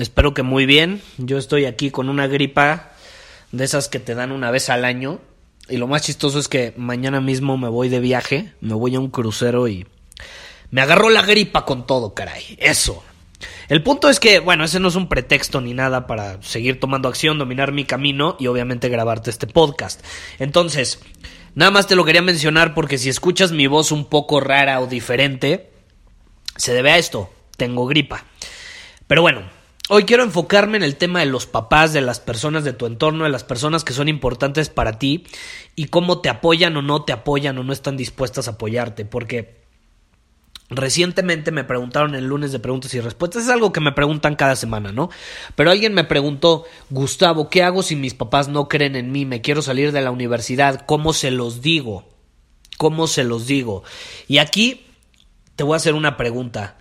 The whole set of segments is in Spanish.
Espero que muy bien. Yo estoy aquí con una gripa de esas que te dan una vez al año. Y lo más chistoso es que mañana mismo me voy de viaje, me voy a un crucero y me agarró la gripa con todo, caray. Eso. El punto es que, bueno, ese no es un pretexto ni nada para seguir tomando acción, dominar mi camino y obviamente grabarte este podcast. Entonces, nada más te lo quería mencionar porque si escuchas mi voz un poco rara o diferente, se debe a esto. Tengo gripa. Pero bueno, Hoy quiero enfocarme en el tema de los papás, de las personas de tu entorno, de las personas que son importantes para ti y cómo te apoyan o no te apoyan o no están dispuestas a apoyarte, porque recientemente me preguntaron el lunes de preguntas y respuestas, es algo que me preguntan cada semana, ¿no? Pero alguien me preguntó, Gustavo, ¿qué hago si mis papás no creen en mí? Me quiero salir de la universidad, ¿cómo se los digo? ¿Cómo se los digo? Y aquí te voy a hacer una pregunta.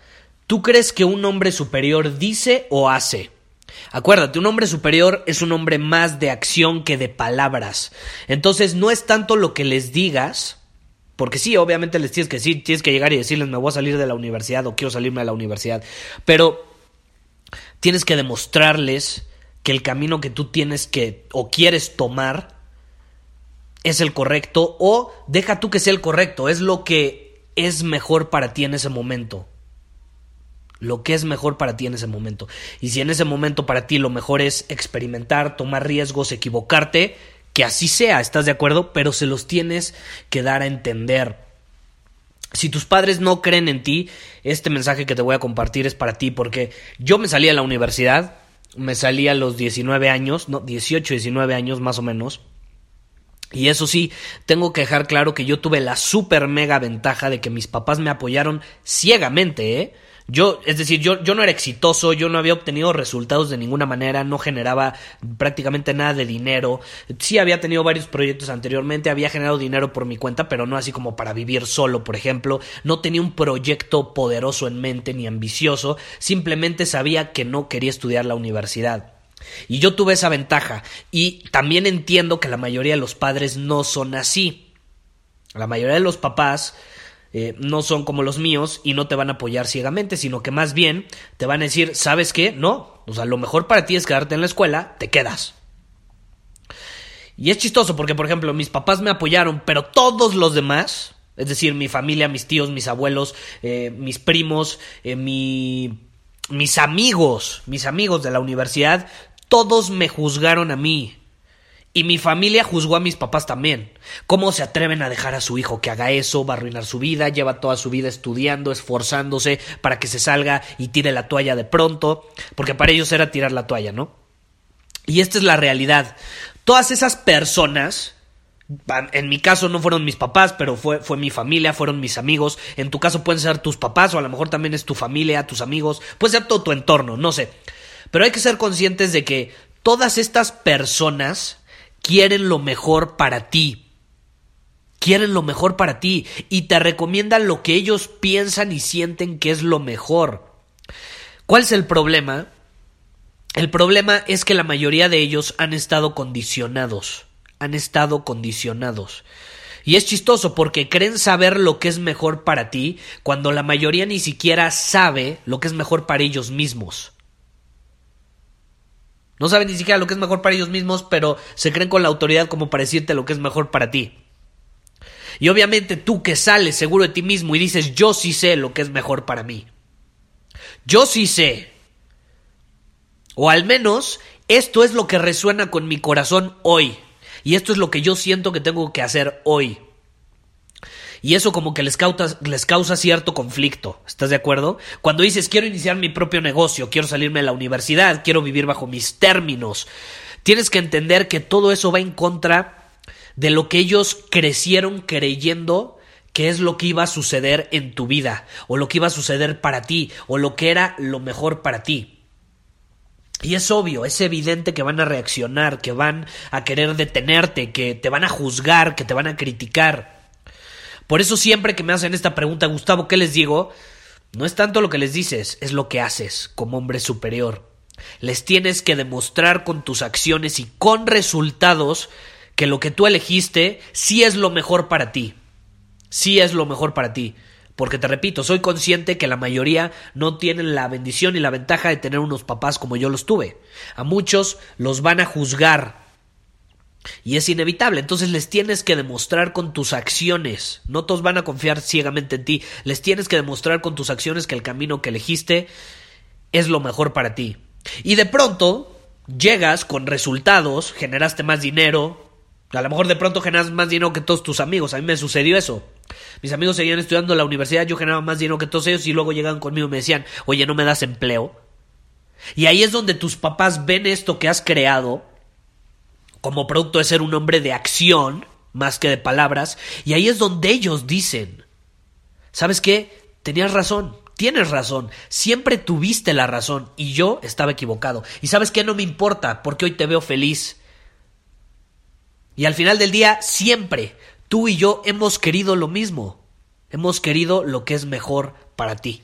¿Tú crees que un hombre superior dice o hace? Acuérdate, un hombre superior es un hombre más de acción que de palabras. Entonces no es tanto lo que les digas, porque sí, obviamente les tienes que decir, tienes que llegar y decirles me voy a salir de la universidad o quiero salirme de la universidad, pero tienes que demostrarles que el camino que tú tienes que o quieres tomar es el correcto o deja tú que sea el correcto, es lo que es mejor para ti en ese momento lo que es mejor para ti en ese momento. Y si en ese momento para ti lo mejor es experimentar, tomar riesgos, equivocarte, que así sea, ¿estás de acuerdo? Pero se los tienes que dar a entender. Si tus padres no creen en ti, este mensaje que te voy a compartir es para ti, porque yo me salí a la universidad, me salí a los 19 años, no, 18, 19 años más o menos. Y eso sí, tengo que dejar claro que yo tuve la super mega ventaja de que mis papás me apoyaron ciegamente, ¿eh? Yo, es decir, yo, yo no era exitoso, yo no había obtenido resultados de ninguna manera, no generaba prácticamente nada de dinero. Sí había tenido varios proyectos anteriormente, había generado dinero por mi cuenta, pero no así como para vivir solo, por ejemplo. No tenía un proyecto poderoso en mente ni ambicioso, simplemente sabía que no quería estudiar la universidad. Y yo tuve esa ventaja. Y también entiendo que la mayoría de los padres no son así. La mayoría de los papás eh, no son como los míos y no te van a apoyar ciegamente, sino que más bien te van a decir, ¿sabes qué? No, o sea, lo mejor para ti es quedarte en la escuela, te quedas. Y es chistoso porque, por ejemplo, mis papás me apoyaron, pero todos los demás, es decir, mi familia, mis tíos, mis abuelos, eh, mis primos, eh, mis amigos, mis amigos de la universidad, todos me juzgaron a mí. Y mi familia juzgó a mis papás también. ¿Cómo se atreven a dejar a su hijo que haga eso? Va a arruinar su vida, lleva toda su vida estudiando, esforzándose para que se salga y tire la toalla de pronto, porque para ellos era tirar la toalla, ¿no? Y esta es la realidad. Todas esas personas, en mi caso no fueron mis papás, pero fue, fue mi familia, fueron mis amigos. En tu caso pueden ser tus papás o a lo mejor también es tu familia, tus amigos, puede ser todo tu entorno, no sé. Pero hay que ser conscientes de que todas estas personas quieren lo mejor para ti. Quieren lo mejor para ti y te recomiendan lo que ellos piensan y sienten que es lo mejor. ¿Cuál es el problema? El problema es que la mayoría de ellos han estado condicionados. Han estado condicionados. Y es chistoso porque creen saber lo que es mejor para ti cuando la mayoría ni siquiera sabe lo que es mejor para ellos mismos. No saben ni siquiera lo que es mejor para ellos mismos, pero se creen con la autoridad como para decirte lo que es mejor para ti. Y obviamente tú que sales seguro de ti mismo y dices, yo sí sé lo que es mejor para mí. Yo sí sé. O al menos esto es lo que resuena con mi corazón hoy. Y esto es lo que yo siento que tengo que hacer hoy. Y eso como que les causa, les causa cierto conflicto. ¿Estás de acuerdo? Cuando dices quiero iniciar mi propio negocio, quiero salirme de la universidad, quiero vivir bajo mis términos, tienes que entender que todo eso va en contra de lo que ellos crecieron creyendo que es lo que iba a suceder en tu vida, o lo que iba a suceder para ti, o lo que era lo mejor para ti. Y es obvio, es evidente que van a reaccionar, que van a querer detenerte, que te van a juzgar, que te van a criticar. Por eso siempre que me hacen esta pregunta, Gustavo, ¿qué les digo? No es tanto lo que les dices, es lo que haces como hombre superior. Les tienes que demostrar con tus acciones y con resultados que lo que tú elegiste sí es lo mejor para ti. Sí es lo mejor para ti. Porque te repito, soy consciente que la mayoría no tienen la bendición y la ventaja de tener unos papás como yo los tuve. A muchos los van a juzgar. Y es inevitable, entonces les tienes que demostrar con tus acciones, no todos van a confiar ciegamente en ti, les tienes que demostrar con tus acciones que el camino que elegiste es lo mejor para ti. Y de pronto llegas con resultados, generaste más dinero, a lo mejor de pronto generas más dinero que todos tus amigos, a mí me sucedió eso. Mis amigos seguían estudiando en la universidad, yo generaba más dinero que todos ellos y luego llegaban conmigo y me decían, oye, ¿no me das empleo? Y ahí es donde tus papás ven esto que has creado como producto de ser un hombre de acción más que de palabras, y ahí es donde ellos dicen, ¿sabes qué? Tenías razón, tienes razón, siempre tuviste la razón y yo estaba equivocado. Y sabes qué, no me importa porque hoy te veo feliz. Y al final del día, siempre tú y yo hemos querido lo mismo. Hemos querido lo que es mejor para ti.